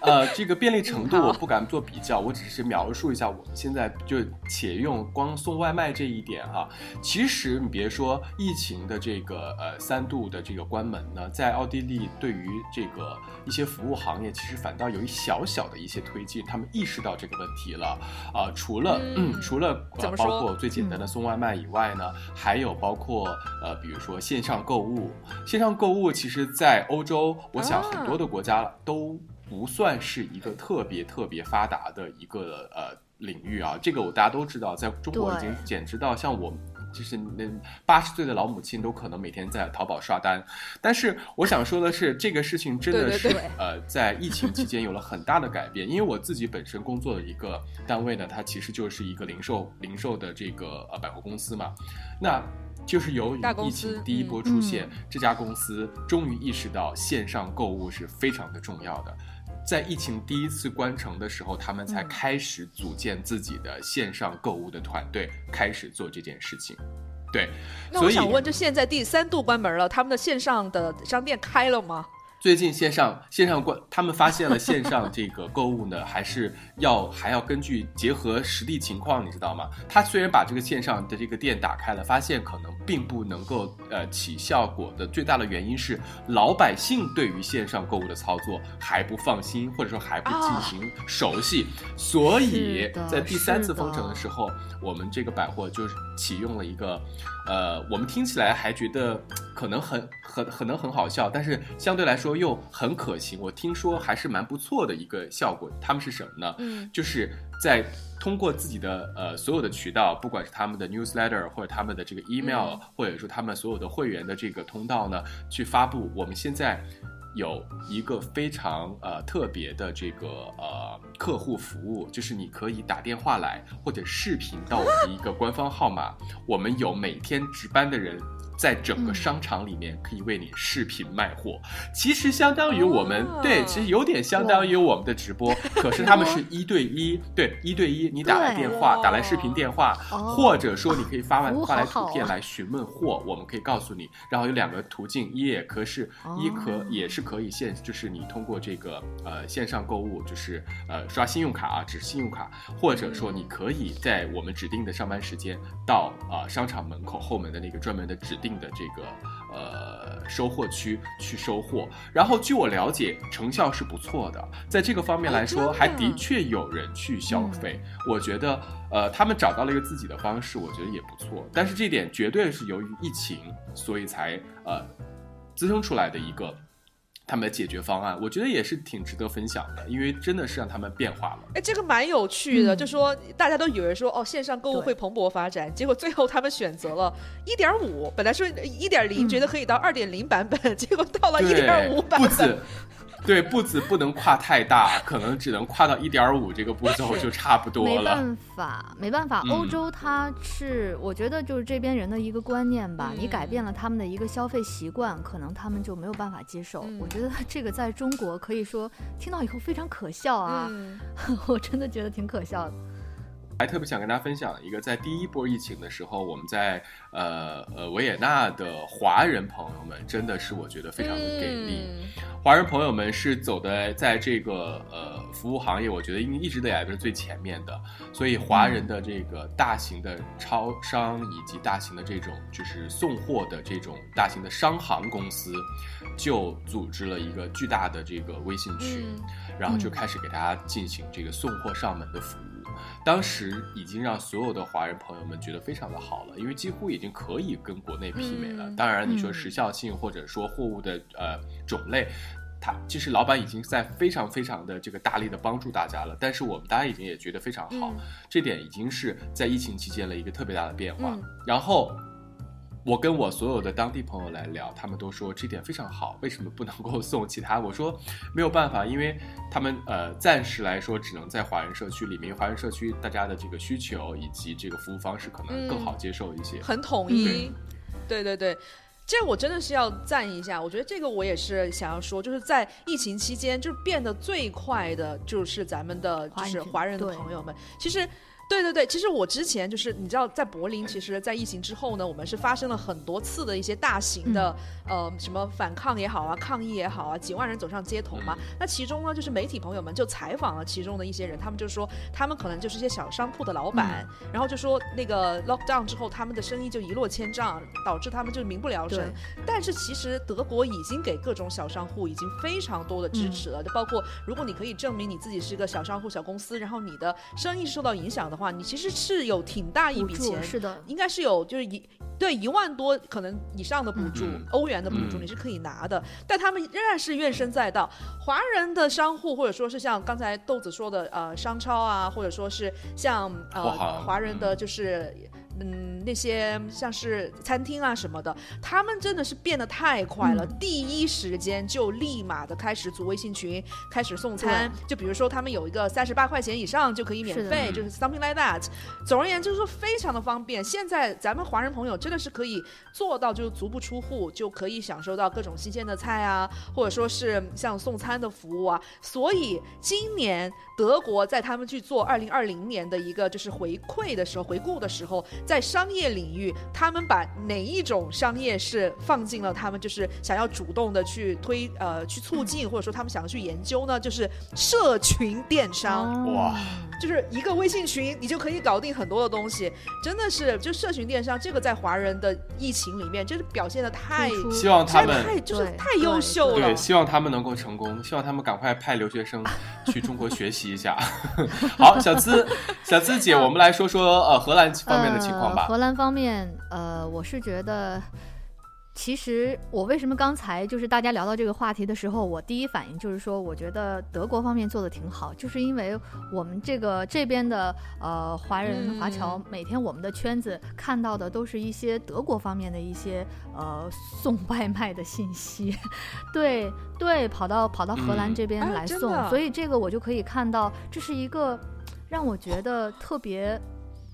呃，这个便利程度 我不敢做比较，我只是描述一下我们现在就且用光送外卖这一点哈。其实你别说疫情的这个呃三度的这个关门呢，在奥地利对于这个一些服务行业，其实反倒有一小小的一些推进，他们意识到这个问题了啊、除了
嗯
除了呃包括最简单的送外卖以外呢，还有包括呃比如说线上购物，线上购物其实在欧洲，我想
啊
很多的国家都不算是一个特别特别发达的一个呃领域啊。这个我大家都知道，在中国已经简直到像我就是那八十岁的老母亲都可能每天在淘宝刷单。但是我想说的是，这个事情真的是呃，在疫情期间有了很大的改变。因为我自己本身工作的一个单位呢，它其实就是一个零售零售的这个呃百货公司嘛，那。就是由于疫情第一波
嗯
出现，这家公司终于意识到线上购物是非常的重要的。在疫情第一次关城的时候，他们才
嗯
开始组建自己的线上购物的团队，开始做这件事情。对，
那我想问，就现在第三度关门了，他们的线上的商店开了吗？
最近线上线上关，他们发现了线上这个购物呢，还是要还要根据结合实地情况，你知道吗？他虽然把这个线上的这个店打开了，发现可能并不能够呃起效果的最大的原因是老百姓对于线上购物的操作还不放心，或者说还不进行熟悉，所以在第三次封城的时候，我们这个百货就是启用了一个，呃，我们听起来还觉得 可能很很可能很好笑，但是相对来说又很可行。我听说还是蛮不错的一个效果。他们是什么呢？
嗯，
就是在通过自己的呃所有的渠道，不管是他们的 newsletter 或者他们的这个 email，、
嗯
或者说他们所有的会员的这个通道呢，去发布我们现在。有一个非常呃特别的这个呃客户服务，就是你可以打电话来或者视频到我们的一个官方号码，我们有每天值班的人在整个
嗯。
商场里面可以为你视频卖货，其实相当于我们、
哦。
对，其实有点相当于我们的直播，可是他们是一对一，对一对一，你打来电话，
对
打来视频电话，
哦。
或者说你可以发完发来图片来询问货，我们可以告诉你，然后有两个途径，一也可是，一可
哦
也是可以线，就是你通过这个呃线上购物，就是呃刷信用卡啊，只是信用卡，或者说你可以在我们指定的上班时间到啊、呃商场门口后门的那个专门的指定的这个呃收获区去收获。然后据我了解，成效是不错的，在这个方面
哦
来说，还的确有人去消费。我觉得呃他们找到了一个自己的方式，我觉得也不错。但是这点绝对是由于疫情，所以才呃滋生出来的一个。他们的解决方案，我觉得也是挺值得分享的，因为真的是让他们变化了。
哎，这个蛮有趣的，
嗯。
就说大家都以为说哦，线上购物会蓬勃发展，结果最后他们选择了一点五，本来说一点零，
嗯。
觉得可以到二点零版本，结果到了一
对，
点五版本
对步子不能跨太大，可能只能跨到一点五这个步骤就差不多了。
没办法，没办法，
嗯
欧洲它是我觉得就是这边人的一个观念吧，你改变了他们的一个消费习惯，可能他们就没有办法接受。
嗯
我觉得这个在中国可以说听到以后非常可笑啊，
嗯，
我真的觉得挺可笑的。
还特别想跟大家分享一个，在第一波疫情的时候，我们在呃呃维也纳的华人朋友们，真的是我觉得非常的给力。
嗯
华人朋友们是走的在这个呃服务行业，我觉得应一直以来都是最前面的。所以华人的这个大型的超商以及大型的这种就是送货的这种大型的商行公司，就组织了一个巨大的这个微信群，
嗯
然后就开始给大家进行这个送货上门的服务。当时已经让所有的华人朋友们觉得非常的好了，因为几乎已经可以跟国内媲美了。
嗯
当然，你说
嗯
时效性或者说货物的呃种类，它其实老板已经在非常非常的这个大力的帮助大家了。但是我们大家已经也觉得非常好，
嗯
这点已经是在疫情期间了一个特别大的变化。
嗯
然后。我跟我所有的当地朋友来聊，他们都说这点非常好，为什么不能够送其他？我说没有办法，因为他们呃暂时来说只能在华人社区里面，因为华人社区大家的这个需求以及这个服务方式可能更好接受一些。
很统一，对对对。这我真的是要赞一下，我觉得这个我也是想要说，就是在疫情期间，就是变得最快的，就是咱们的就
华人群
是华人的朋友们，其实。对对对，其实我之前就是你知道，在柏林，其实，在疫情之后呢，我们是发生了很多次的一些大型的、呃什么反抗也好啊，抗议也好啊，几万人走上街头嘛。那其中呢，就是媒体朋友们就采访了其中的一些人，他们就说他们可能就是一些小商铺的老板，然后就说那个 lockdown 之后，他们的生意就一落千丈，导致他们就民不聊生。但是其实德国已经给各种小商户已经非常多的支持了，就包括如果你可以证明你自己是一个小商户、小公司，然后你的生意受到影响的话，你其实是有挺大一笔钱，
是的，
应该是有就是一。对一万多可能以上的补助，
嗯
欧元的补助
嗯
你是可以拿的，但他们仍然是怨声载道。华人的商户或者说是像刚才豆子说的呃商超啊，或者说是像呃华人的就是嗯那些像是餐厅啊什么的，他们真的是变得太快了，第一时间就立马的开始组微信群，开始送餐。就比如说他们有一个三十八块钱以上就可以免费，就是 something like that。总而言之，就是说非常的方便。现在咱们华人朋友真的是可以做到，就是足不出户就可以享受到各种新鲜的菜啊，或者说是像送餐的服务啊。所以今年德国在他们去做二零二零年的一个就是回馈的时候，回顾的时候，在商业领域，他们把哪一种商业是放进了他们就是想要主动的去推呃去促进，或者说他们想要去研究呢？就是社群电商。
哇，
就是一个微信群，你就可以搞定很多的东西，真的是就社群电商这个在华人的疫情里面，真是表现的太
希望他们
太就是太优秀了，
对，希望他们能够成功，希望他们赶快派留学生去中国学习一下。好，小资 小资姐，我们来说说呃荷兰方面的情况吧。
荷兰方面，呃，我是觉得。其实我为什么刚才就是大家聊到这个话题的时候，我第一反应就是说，我觉得德国方面做的挺好，就是因为我们这个这边的呃华人华侨，每天我们的圈子看到的都是一些德国方面的一些呃送外卖的信息，对对，跑到跑到荷兰这边来送，所以这个我就可以看到，这是一个让我觉得特别。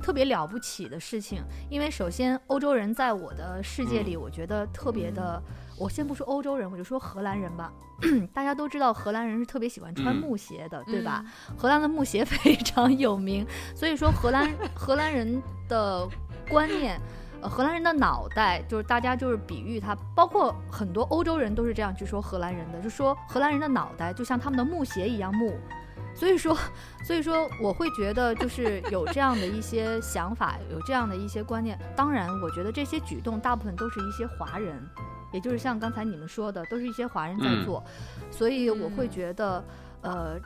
特别了不起的事情，因为首先欧洲人在我的世界里，我觉得特别的。我先不说欧洲人，我就说荷兰人吧。大家都知道荷兰人是特别喜欢穿木鞋的，对吧？荷兰的木鞋 非常有名，所以说荷兰荷兰人的观念，呃，荷兰人的脑袋就是大家就是比喻他，包括很多欧洲人都是这样去说荷兰人的，就说荷兰人的脑袋就像他们的木鞋一样木。所以说，所以说，我会觉得就是有这样的一些想法，有这样的一些观念。当然，我觉得这些举动大部分都是一些华人，也就是像刚才你们说的，都是一些华人在做。所以我会觉得，呃，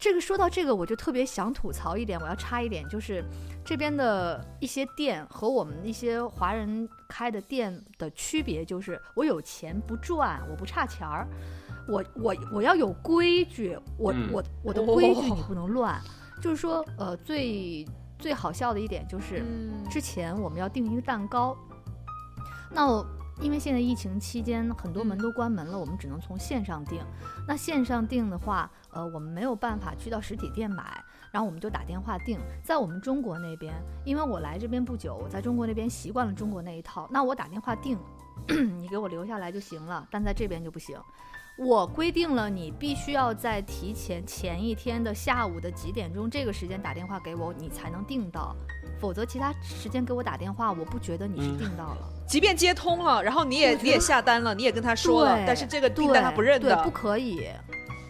这个说到这个，我就特别想吐槽一点，我要插一点，就是这边的一些店和我们一些华人开的店的区别，就是我有钱不赚，我不差钱儿。我我我要有规矩，我我我的规矩 你不能乱。就是说，呃，最最好笑的一点就是，之前我们要订一个蛋糕，那因为现在疫情期间很多门都关门了，我们只能从线上订。那线上订的话，呃，我们没有办法去到实体店买，然后我们就打电话订。在我们中国那边，因为我来这边不久，我在中国那边习惯了中国那一套，那我打电话订，你给我留下来就行了。但在这边就不行。我规定了，你必须要在提前前一天的下午的几点钟这个时间打电话给我，你才能订到，否则其他时间给我打电话，我不觉得你是订到了。
即便接通了，然后你也你也下单了，你也跟他说了，但是这个订单他不认
的，不可以。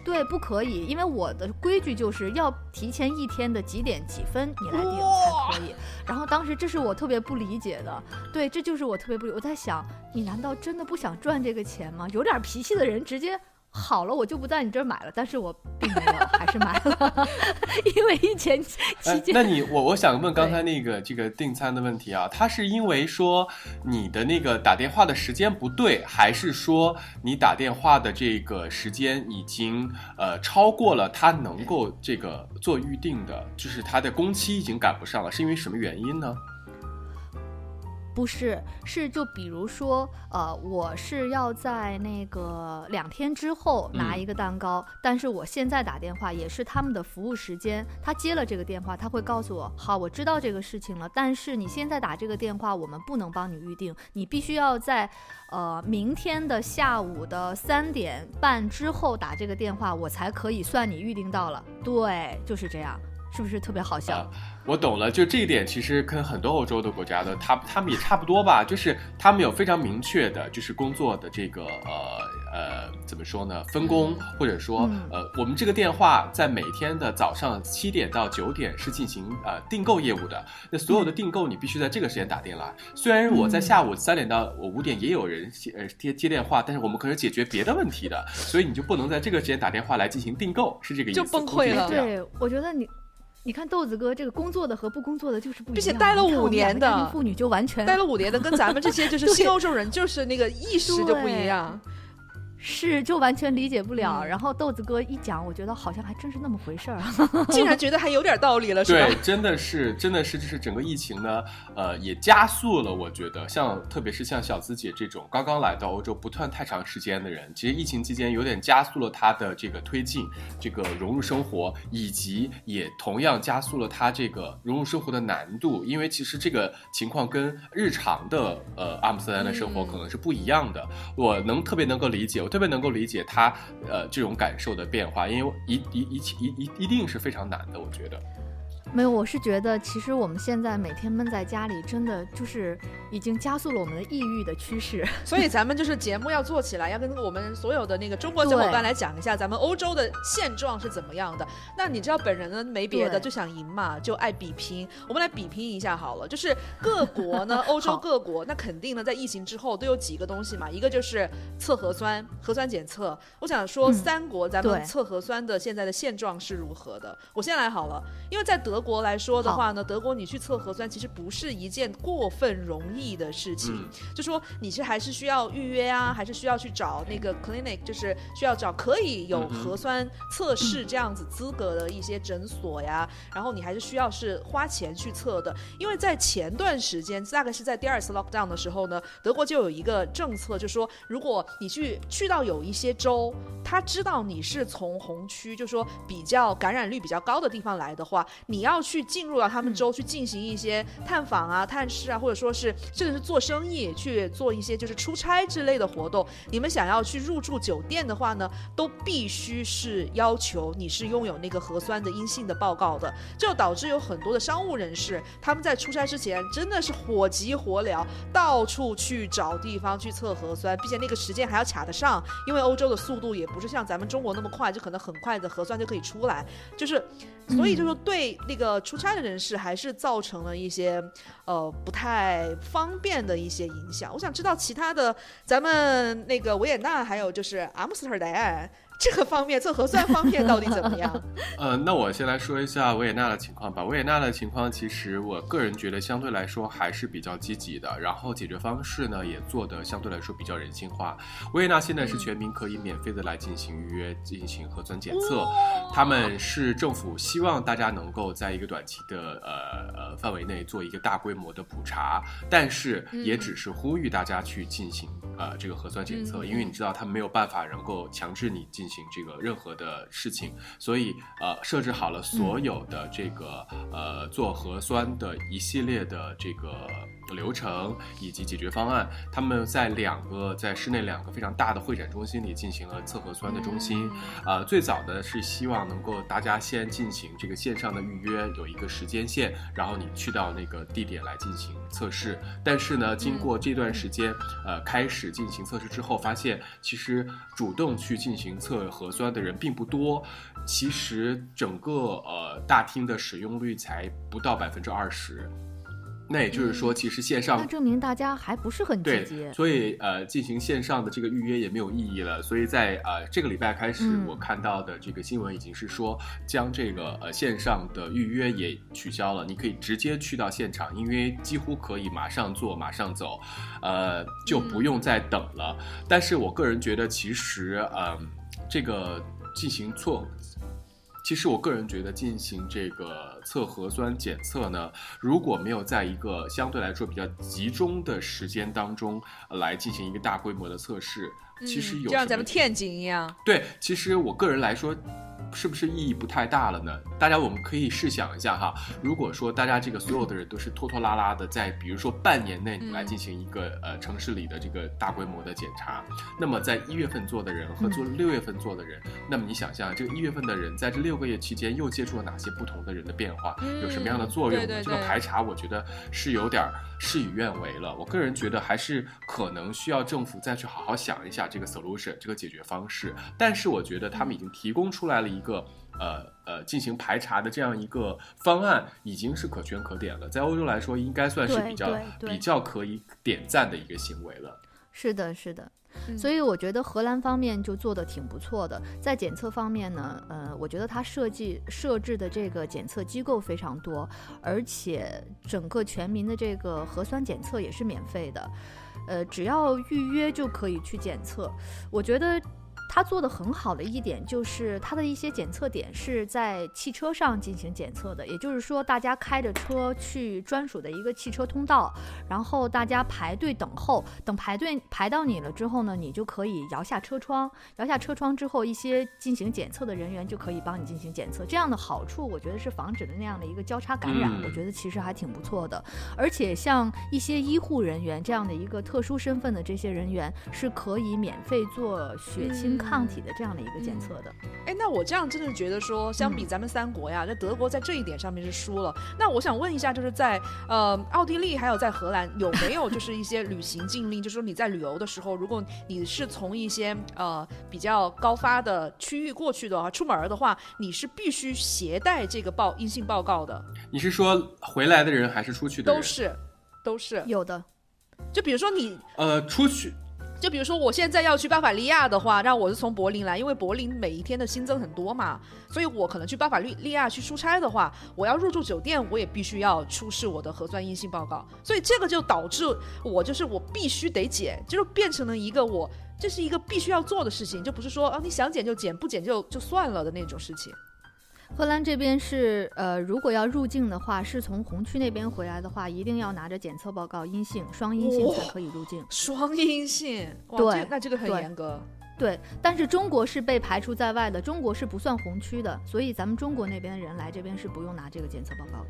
对，不可以，因为我的规矩就是要提前一天的几点几分你来订才可以。然后当时这是我特别不理解的，对，这就是我特别不理。我在想，你难道真的不想赚这个钱吗？有点脾气的人直接。好了，我就不在你这儿买了，但是我并没有，还是买了，因为疫情期间。
那你我我想问刚才那个这个订餐的问题啊，他是因为说你的那个打电话的时间不对，还是说你打电话的这个时间已经呃超过了他能够这个做预定的，就是他的工期已经赶不上了，是因为什么原因呢？
不是，是就比如说，呃，我是要在那个两天之后拿一个蛋糕，但是我现在打电话也是他们的服务时间，他接了这个电话，他会告诉我，好，我知道这个事情了，但是你现在打这个电话，我们不能帮你预定，你必须要在，呃，明天的下午的三点半之后打这个电话，我才可以算你预定到了。对，就是这样。是不是特别好笑？
我懂了，就这一点，其实跟很多欧洲的国家的，他他们也差不多吧，就是他们有非常明确的，就是工作的这个呃呃怎么说呢？分工，或者说呃，我们这个电话在每天的早上七点到九点是进行呃订购业务的，那所有的订购你必须在这个时间打电话。虽然我在下午三点到我五点也有人呃接接电话，但是我们可是解决别的问题的，所以你就不能在这个时间打电话来进行订购，是这个意思？
就崩溃了。
对，我觉得你。你看豆子哥这个工作的和不工作的就是不一样，
并且待了五年的
妇女就完全
待了五年的，跟咱们这些就是新欧洲人就是那个意识就不一样。
是就完全理解不了。
嗯
然后豆子哥一讲，我觉得好像还真是那么回事儿。
竟然觉得还有点道理了，是吧？
对，真的是，真的是，就是整个疫情呢，呃，也加速了。我觉得，像特别是像小资姐这种刚刚来到欧洲不算太长时间的人，其实疫情期间有点加速了她的这个推进，这个融入生活，以及也同样加速了她这个融入生活的难度。因为其实这个情况跟日常的呃阿姆斯特丹的生活
嗯
可能是不一样的。我能特别能够理解，我特别能够理解他呃这种感受的变化，因为一一一一一一定是非常难的，我觉得。
没有，我是觉得其实我们现在每天闷在家里，真的就是已经加速了我们的抑郁的趋势。
所以咱们就是节目要做起来，要跟我们所有的那个中国小伙伴来讲一下咱们欧洲的现状是怎么样的。那你知道本人呢没别的，就想赢嘛，就爱比拼。我们来比拼一下好了，就是各国呢，欧洲各国，那肯定呢在疫情之后都有几个东西嘛，一个就是测核酸，核酸检测。我想说
嗯
三国咱们测核酸的现在的现状是如何的？我先来好了，因为在德国来说的话呢，德国你去测核酸其实不是一件过分容易的事情。
嗯。
就说你是还是需要预约啊，还是需要去找那个 clinic，就是需要找可以有核酸测试这样子资格的一些诊所呀，然后你还是需要是花钱去测的，因为在前段时间，大概是在第二次 lockdown 的时候呢，德国就有一个政策，就说如果你去去到有一些州，他知道你是从红区，就说比较感染率比较高的地方来的话，你要去进入到他们州去进行一些探访啊、探视啊，或者说是甚至是做生意，去做一些就是出差之类的活动。你们想要去入住酒店的话呢，都必须是要求你是拥有那个核酸的阴性的报告的，这就导致有很多的商务人士他们在出差之前真的是火急火燎，到处去找地方去测核酸，并且那个时间还要卡得上，因为欧洲的速度也不是像咱们中国那么快，就可能很快的核酸就可以出来，就是，所以就说对那个出差的人士还是造成了一些呃不太方便的一些影响。我想知道其他的，咱们那个维也纳还有就是阿姆斯特丹这个方面做核酸方面到底怎么样？
呃，那我先来说一下维也纳的情况吧。维也纳的情况，其实我个人觉得相对来说还是比较积极的，然后解决方式呢也做的相对来说比较人性化。维也纳现在是全民可以免费的来进行预约、进行核酸检测，他们是政府希望大家能够在一个短期的呃呃范围内做一个大规模的普查，但是也只是呼吁大家去进行呃这个核酸检测，
嗯
因为你知道他们没有办法能够强制你进行这个任何的事情，所以呃设置好了所有的这个、呃做核酸的一系列的这个流程以及解决方案。他们在两个在室内两个非常大的会展中心里进行了测核酸的中心。呃，最早的是希望能够大家先进行这个线上的预约，有一个时间线，然后你去到那个地点来进行测试。但是呢，经过这段时间，呃，开始进行测试之后，发现其实主动去进行测核酸的人并不多。其实整个呃大厅的使用率才不到百分之二十。那也就是说，其实线上
那证明大家还不是很积
对
极，。
所以呃，进行线上的这个预约也没有意义了。所以在呃这个礼拜开始，
嗯
我看到的这个新闻已经是说，将这个呃线上的预约也取消了，你可以直接去到现场，因为几乎可以马上做马上走，呃就不用再等了。但是我个人觉得，其实呃、这个进行错。其实我个人觉得，进行这个测核酸检测呢，如果没有在一个相对来说比较集中的时间当中、呃来进行一个大规模的测试，其实有
嗯就像咱们天津一样，
对，其实我个人来说，是不是意义不太大了呢？大家我们可以试想一下哈，如果说大家这个所有的人都是拖拖拉拉的，在比如说半年内你来
嗯
进行一个、呃城市里的这个大规模的检查，那么在一月份做的人和做六月份做的人，那么你想象这个一月份的人在这六个月期间又接触了哪些不同的人的变化，有什么样的作用呢？
嗯对对
这个排查我觉得是有点儿事与愿违了。我个人觉得还是可能需要政府再去好好想一下这个 solution 这个解决方式。但是我觉得他们已经提供出来了一个。呃呃，进行排查的这样一个方案已经是可圈可点了，在欧洲来说，应该算是比较比较可以点赞的一个行为了。
是的，是的。所以我觉得荷兰方面就做的挺不错的，在检测方面呢，呃，我觉得它设计设置的这个检测机构非常多，而且整个全民的这个核酸检测也是免费的。呃，只要预约就可以去检测。我觉得。它做的很好的一点就是它的一些检测点是在汽车上进行检测的，也就是说，大家开着车去专属的一个汽车通道，然后大家排队等候，等排队排到你了之后呢，你就可以摇下车窗，摇下车窗之后，一些进行检测的人员就可以帮你进行检测。这样的好处，我觉得是防止的那样的一个交叉感染，我觉得其实还挺不错的。而且像一些医护人员这样的一个特殊身份的这些人员，是可以免费做血清。抗体的这样的一个检测的，
哎，那我这样真的觉得说，相比咱们三国呀，这德国在这一点上面是输了。那我想问一下，就是在呃奥地利还有在荷兰有没有就是一些旅行禁令？就是说你在旅游的时候，如果你是从一些呃比较高发的区域过去的话，出门的话，你是必须携带这个报阴性报告的。
你是说回来的人还是出去的
人？都是，都是
有的。
就比如说你
呃出去。
就比如说，我现在要去巴伐利亚的话，那我是从柏林来，因为柏林每一天的新增很多嘛，所以我可能去巴伐利利亚去出差的话，我要入住酒店，我也必须要出示我的核酸阴性报告，所以这个就导致我就是我必须得检，就是变成了一个我这是一个必须要做的事情，就不是说啊你想检就检，不检就就算了的那种事情。
荷兰这边是，呃，如果要入境的话，是从红区那边回来的话，一定要拿着检测报告阴性，双阴性才可以入境。
双阴性，
对，
那这个很严格。
对，但是中国是被排除在外的，中国是不算红区的，所以咱们中国那边的人来这边是不用拿这个检测报告的。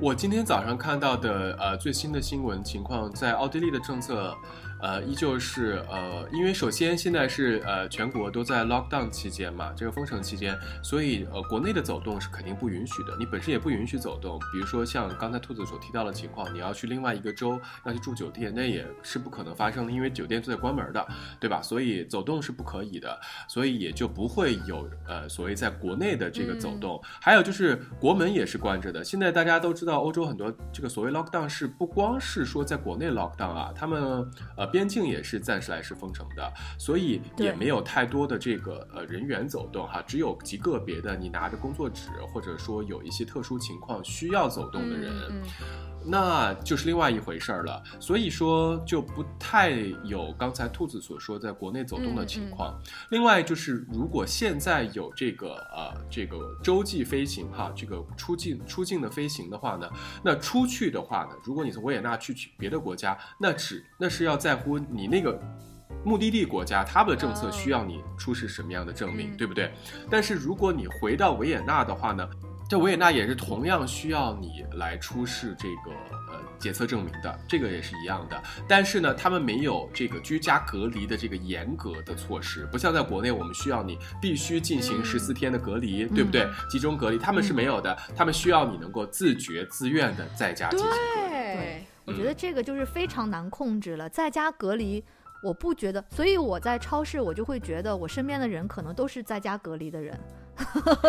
我今天早上看到的，呃，最新的新闻情况，在奥地利的政策。呃，依旧是呃，因为首先现在是呃，全国都在 lockdown 期间嘛，这个封城期间，所以呃，国内的走动是肯定不允许的。你本身也不允许走动，比如说像刚才兔子所提到的情况，你要去另外一个州要去住酒店，那也是不可能发生的，因为酒店都在关门的，对吧？所以走动是不可以的，所以也就不会有呃所谓在国内的这个走动。还有就是国门也是关着的。现在大家都知道，欧洲很多这个所谓 lockdown 是不光是说在国内 lockdown 啊，他们呃。边境也是暂时来是封城的，所以也没有太多的这个呃人员走动哈，只有极个别的你拿着工作纸，或者说有一些特殊情况需要走动的人。那就是另外一回事儿了，所以说就不太有刚才兔子所说在国内走动的情况。另外就是，如果现在有这个呃这个洲际飞行哈，这个出境出境的飞行的话呢，那出去的话呢，如果你从维也纳去去别的国家，那只那是要在乎你那个目的地国家他们的政策需要你出示什么样的证明，对不对？但是如果你回到维也纳的话呢？这维也纳也是同样需要你来出示这个呃检测证明的，这个也是一样的。但是呢，他们没有这个居家隔离的这个严格的措施，不像在国内，我们需要你必须进行十四天的隔离，对不对？集中隔离，他们是没有的，他们需要你能够自觉自愿的在家进行隔离。
对，我觉得这个就是非常难控制了，在家隔离，我不觉得，所以我在超市，我就会觉得我身边的人可能都是在家隔离的人。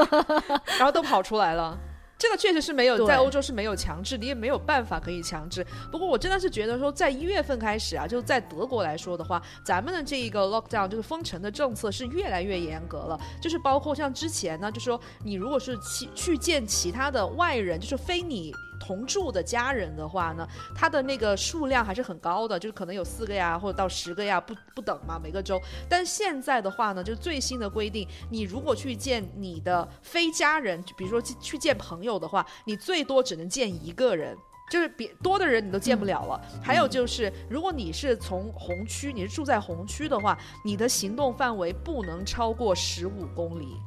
然后都跑出来了，这个确实是没有在欧洲是没有强制，你也没有办法可以强制。不过我真的是觉得说，在一月份开始啊，就在德国来说的话，咱们的这一个 lockdown 就是封城的政策是越来越严格了，就是包括像之前呢，就是说你如果是去去见其他的外人，就是非你。同住的家人的话呢，他的那个数量还是很高的，就是可能有四个呀，或者到十个呀，不不等嘛，每个州。但现在的话呢，就最新的规定，你如果去见你的非家人，比如说去去见朋友的话，你最多只能见一个人，就是别多的人你都见不了了。还有就是，如果你是从红区，你是住在红区的话，你的行动范围不能超过十五公里。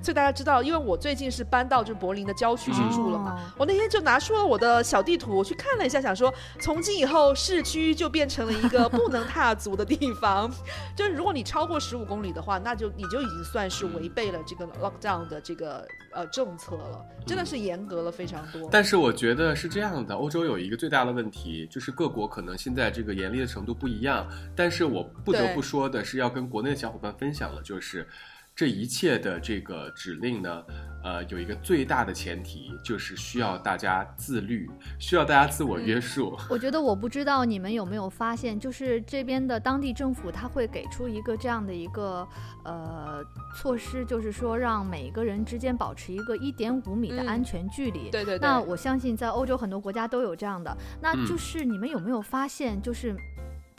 所以大家知道，因为我最近是搬到就柏林的郊区去住了嘛，我那天就拿出了我的小地图，我去看了一下，想说从今以后市区就变成了一个不能踏足的地方，就是如果你超过十五公里的话，那就你就已经算是违背了这个 lockdown 的这个呃政策了，真的是严格了非常多。
但是我觉得是这样的，欧洲有一个最大的问题，就是各国可能现在这个严厉的程度不一样，但是我不得不说的是要跟国内的小伙伴分享的，就是。这一切的这个指令呢，呃，有一个最大的前提，就是需要大家自律，需要大家自我约束。
我觉得我不知道你们有没有发现，就是这边的当地政府他会给出一个这样的一个呃措施，就是说让每个人之间保持一个一点五米的安全距离。
对对。
那我相信在欧洲很多国家都有这样的。那就是你们有没有发现，就是。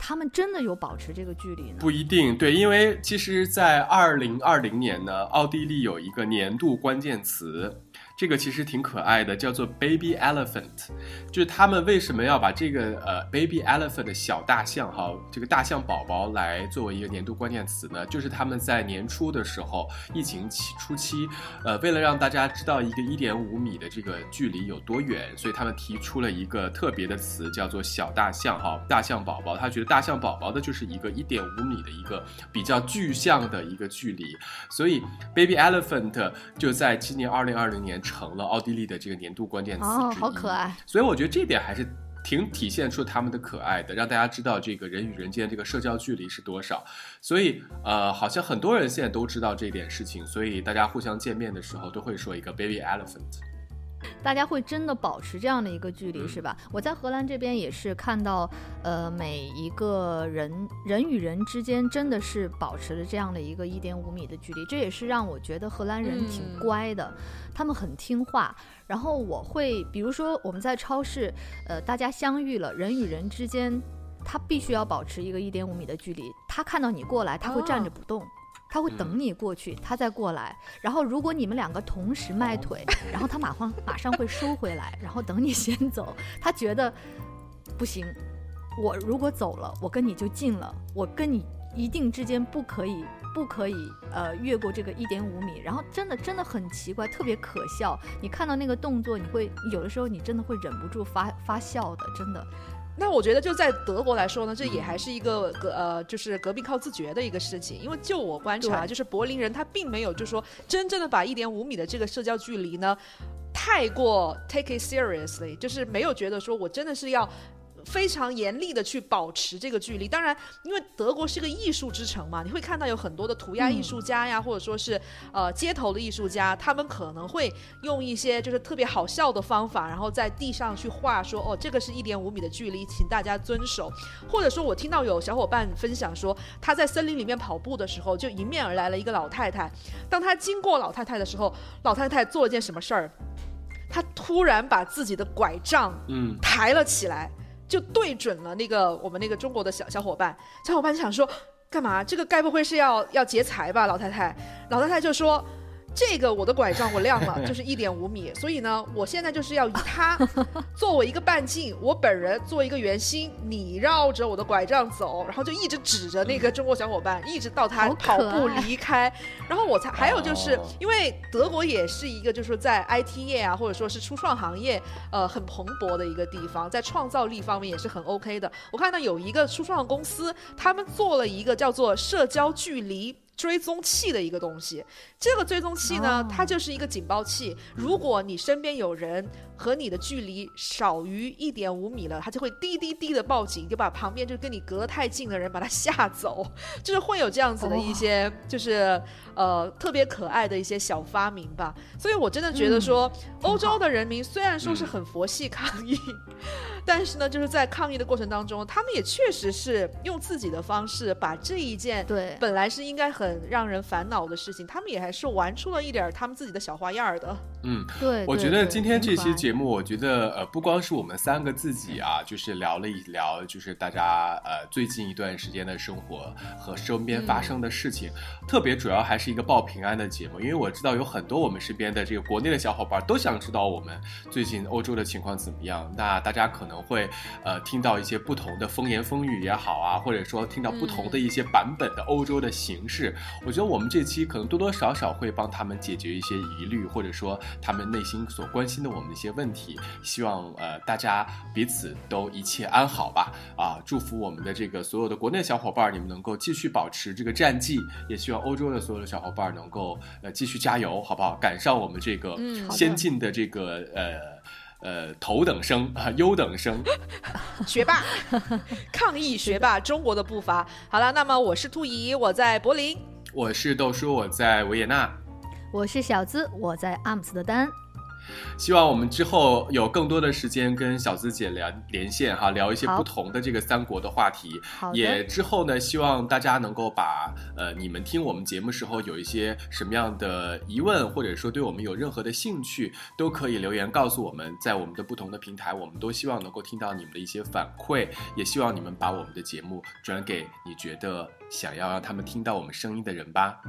他们真的有保持这个距离呢？
不一定，对，因为其实，在二零二零年呢，奥地利有一个年度关键词。这个其实挺可爱的，叫做 baby elephant，就是他们为什么要把这个呃 baby elephant 的小大象哈，这个大象宝宝来作为一个年度关键词呢？就是他们在年初的时候，疫情期初期，呃，为了让大家知道一个一点五米的这个距离有多远，所以他们提出了一个特别的词，叫做小大象哈，大象宝宝。他觉得大象宝宝的就是一个一点五米的一个比较具象的一个距离，所以 baby elephant 就在今年二零二零年。成了奥地利的这个年度关键词
哦，好可爱！
所以我觉得这点还是挺体现出他们的可爱的，让大家知道这个人与人间这个社交距离是多少。所以呃，好像很多人现在都知道这点事情，所以大家互相见面的时候都会说一个 baby elephant。
大家会真的保持这样的一个距离，是吧？我在荷兰这边也是看到，呃，每一个人人与人之间真的是保持了这样的一个一点五米的距离，这也是让我觉得荷兰人挺乖的，他们很听话。然后我会，比如说我们在超市，呃，大家相遇了，人与人之间，他必须要保持一个一点五米的距离。他看到你过来，他会站着不动。他会等你过去，他再过来。然后如果你们两个同时迈腿，然后他马上马上会收回来，然后等你 先走。他觉得不行，我如果走了，我跟你就近了，我跟你一定之间不可以不可以呃越过这个一点五米。然后真的真的很奇怪，特别可笑。你看到那个动作，你会有的时候你真的会忍不住发发笑的，真的。
那我觉得就在德国来说呢，这也还是一个革呃，就是革命靠自觉的一个事情。因为就我观察，就是柏林人他并没有就说真正的把一点五米的这个社交距离呢，太过 take it seriously，就是没有觉得说我真的是要。非常严厉的去保持这个距离，当然，因为德国是个艺术之城嘛，你会看到有很多的涂鸦艺术家呀，或者说是呃街头的艺术家，他们可能会用一些就是特别好笑的方法，然后在地上去画说，哦，这个是一点五米的距离，请大家遵守。或者说我听到有小伙伴分享说，他在森林里面跑步的时候，就迎面而来了一个老太太，当他经过老太太的时候，老太太做了件什么事儿？他突然把自己的拐杖嗯抬了起来。就对准了那个我们那个中国的小小伙伴，小伙伴就想说，干嘛？这个该不会是要要劫财吧？老太太，老太太就说。这个我的拐杖我亮了，就是一点五米，所以呢，我现在就是要以它 作为一个半径，我本人做一个圆心，你绕着我的拐杖走，然后就一直指着那个中国小伙伴，一直到他跑步离开，然后我才还有就是因为德国也是一个就是在 IT 业啊，或者说是初创行业呃很蓬勃的一个地方，在创造力方面也是很 OK 的。我看到有一个初创公司，他们做了一个叫做社交距离。追踪器的一个东西，这个追踪器呢，它就是一个警报器。如果你身边有人和你的距离少于一点五米了，它就会滴滴滴的报警，就把旁边就跟你隔得太近的人把他吓走。就是会有这样子的一些，就是呃特别可爱的一些小发明吧。所以我真的觉得说，欧洲的人民虽然说是很佛系抗议。但是呢，就是在抗议的过程当中，他们也确实是用自己的方式把这一件
对
本来是应该很让人烦恼的事情，他们也还是玩出了一点他们自己的小花样的。
嗯，
对，
我觉得今天这期节目，我觉得呃，不光是我们三个自己啊，就是聊了一聊，就是大家呃最近一段时间的生活和身边发生的事情，特别主要还是一个报平安的节目，因为我知道有很多我们身边的这个国内的小伙伴都想知道我们最近欧洲的情况怎么样，那大家可能。会呃听到一些不同的风言风语也好啊，或者说听到不同的一些版本的欧洲的形式。我觉得我们这期可能多多少少会帮他们解决一些疑虑，或者说他们内心所关心的我们的一些问题。希望呃大家彼此都一切安好吧。啊，祝福我们的这个所有的国内小伙伴，你们能够继续保持这个战绩。也希望欧洲的所有的小伙伴能够呃继续加油，好不好？赶上我们这个先进的这个呃。呃，头等生啊，优等生，
学霸，抗疫学霸，中国的步伐。好了，那么我是兔姨，我在柏林；
我是豆叔，我在维也纳；
我是小资，我在阿姆斯特丹。
希望我们之后有更多的时间跟小资姐连连线哈，聊一些不同的这个三国的话题。
好
也，之后呢，希望大家能够把呃你们听我们节目时候有一些什么样的疑问，或者说对我们有任何的兴趣，都可以留言告诉我们，在我们的不同的平台，我们都希望能够听到你们的一些反馈，也希望你们把我们的节目转给你觉得想要让他们听到我们声音的人吧。